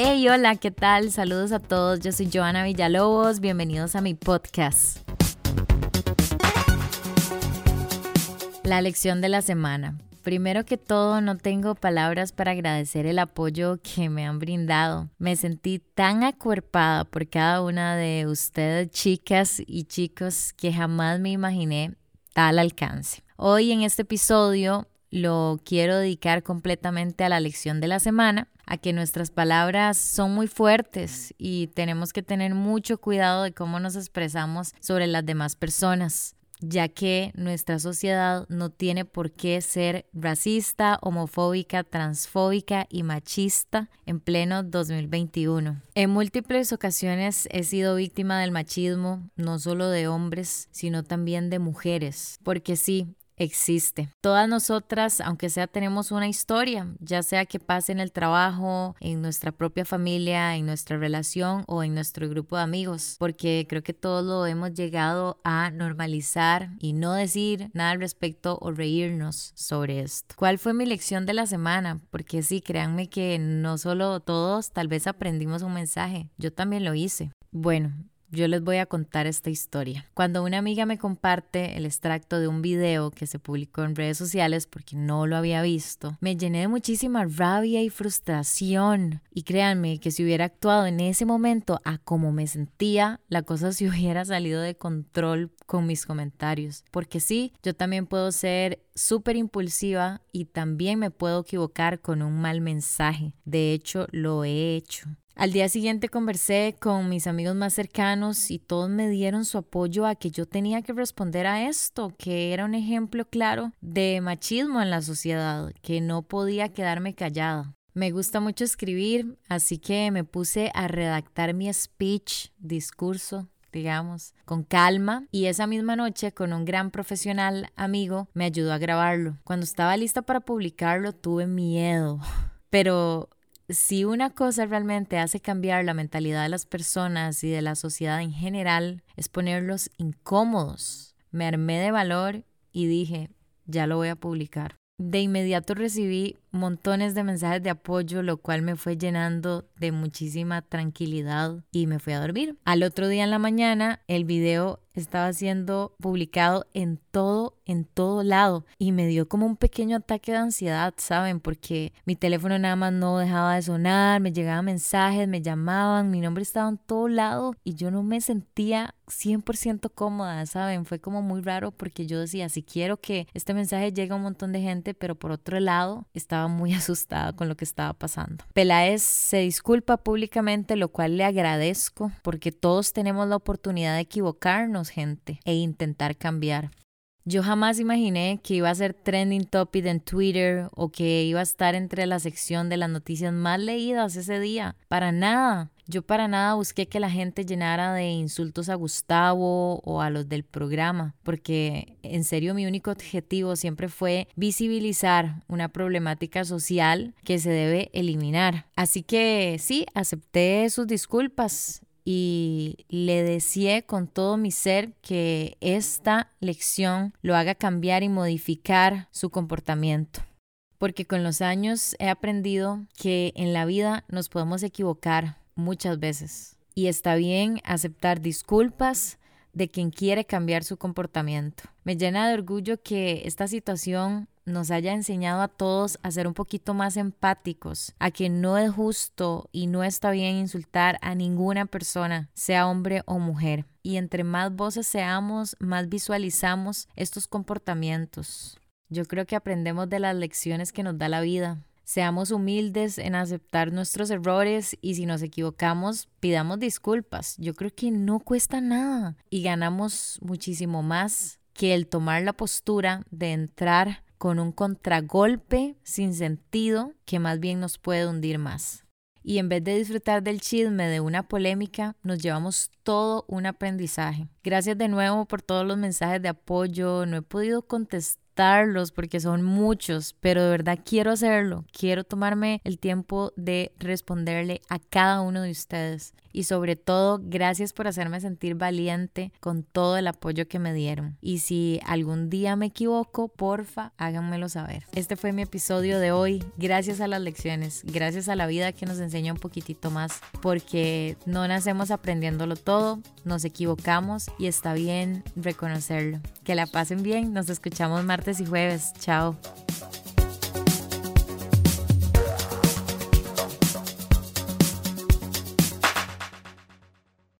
Hey, hola, ¿qué tal? Saludos a todos. Yo soy Joana Villalobos. Bienvenidos a mi podcast. La lección de la semana. Primero que todo, no tengo palabras para agradecer el apoyo que me han brindado. Me sentí tan acuerpada por cada una de ustedes, chicas y chicos, que jamás me imaginé tal alcance. Hoy en este episodio lo quiero dedicar completamente a la lección de la semana, a que nuestras palabras son muy fuertes y tenemos que tener mucho cuidado de cómo nos expresamos sobre las demás personas ya que nuestra sociedad no tiene por qué ser racista, homofóbica, transfóbica y machista en pleno 2021. En múltiples ocasiones he sido víctima del machismo, no solo de hombres, sino también de mujeres, porque sí, existe. Todas nosotras, aunque sea, tenemos una historia, ya sea que pase en el trabajo, en nuestra propia familia, en nuestra relación o en nuestro grupo de amigos, porque creo que todos lo hemos llegado a normalizar y no decir nada al respecto o reírnos sobre esto. ¿Cuál fue mi lección de la semana? Porque sí, créanme que no solo todos tal vez aprendimos un mensaje, yo también lo hice. Bueno, yo les voy a contar esta historia. Cuando una amiga me comparte el extracto de un video que se publicó en redes sociales porque no lo había visto, me llené de muchísima rabia y frustración. Y créanme que si hubiera actuado en ese momento a como me sentía, la cosa se hubiera salido de control con mis comentarios. Porque sí, yo también puedo ser súper impulsiva y también me puedo equivocar con un mal mensaje. De hecho, lo he hecho. Al día siguiente conversé con mis amigos más cercanos y todos me dieron su apoyo a que yo tenía que responder a esto, que era un ejemplo claro de machismo en la sociedad, que no podía quedarme callada. Me gusta mucho escribir, así que me puse a redactar mi speech, discurso, digamos, con calma y esa misma noche con un gran profesional amigo me ayudó a grabarlo. Cuando estaba lista para publicarlo tuve miedo, pero si una cosa realmente hace cambiar la mentalidad de las personas y de la sociedad en general, es ponerlos incómodos. Me armé de valor y dije, ya lo voy a publicar. De inmediato recibí montones de mensajes de apoyo, lo cual me fue llenando de muchísima tranquilidad y me fui a dormir. Al otro día en la mañana, el video estaba siendo publicado en todo, en todo lado y me dio como un pequeño ataque de ansiedad, ¿saben? Porque mi teléfono nada más no dejaba de sonar, me llegaban mensajes, me llamaban, mi nombre estaba en todo lado y yo no me sentía 100% cómoda, ¿saben? Fue como muy raro porque yo decía, si quiero que este mensaje llegue a un montón de gente, pero por otro lado, estaba muy asustada con lo que estaba pasando. Peláez se disculpa públicamente, lo cual le agradezco porque todos tenemos la oportunidad de equivocarnos gente e intentar cambiar. Yo jamás imaginé que iba a ser trending topic en Twitter o que iba a estar entre la sección de las noticias más leídas ese día. Para nada. Yo para nada busqué que la gente llenara de insultos a Gustavo o a los del programa, porque en serio mi único objetivo siempre fue visibilizar una problemática social que se debe eliminar. Así que sí, acepté sus disculpas y le deseé con todo mi ser que esta lección lo haga cambiar y modificar su comportamiento. Porque con los años he aprendido que en la vida nos podemos equivocar muchas veces. Y está bien aceptar disculpas de quien quiere cambiar su comportamiento. Me llena de orgullo que esta situación nos haya enseñado a todos a ser un poquito más empáticos, a que no es justo y no está bien insultar a ninguna persona, sea hombre o mujer. Y entre más voces seamos, más visualizamos estos comportamientos. Yo creo que aprendemos de las lecciones que nos da la vida. Seamos humildes en aceptar nuestros errores y si nos equivocamos, pidamos disculpas. Yo creo que no cuesta nada y ganamos muchísimo más que el tomar la postura de entrar con un contragolpe sin sentido que más bien nos puede hundir más. Y en vez de disfrutar del chisme de una polémica, nos llevamos todo un aprendizaje. Gracias de nuevo por todos los mensajes de apoyo. No he podido contestar contarlos porque son muchos, pero de verdad quiero hacerlo. Quiero tomarme el tiempo de responderle a cada uno de ustedes y sobre todo gracias por hacerme sentir valiente con todo el apoyo que me dieron. Y si algún día me equivoco, porfa, háganmelo saber. Este fue mi episodio de hoy. Gracias a las lecciones, gracias a la vida que nos enseña un poquitito más, porque no nacemos aprendiéndolo todo, nos equivocamos y está bien reconocerlo. Que la pasen bien, nos escuchamos y jueves. Chao.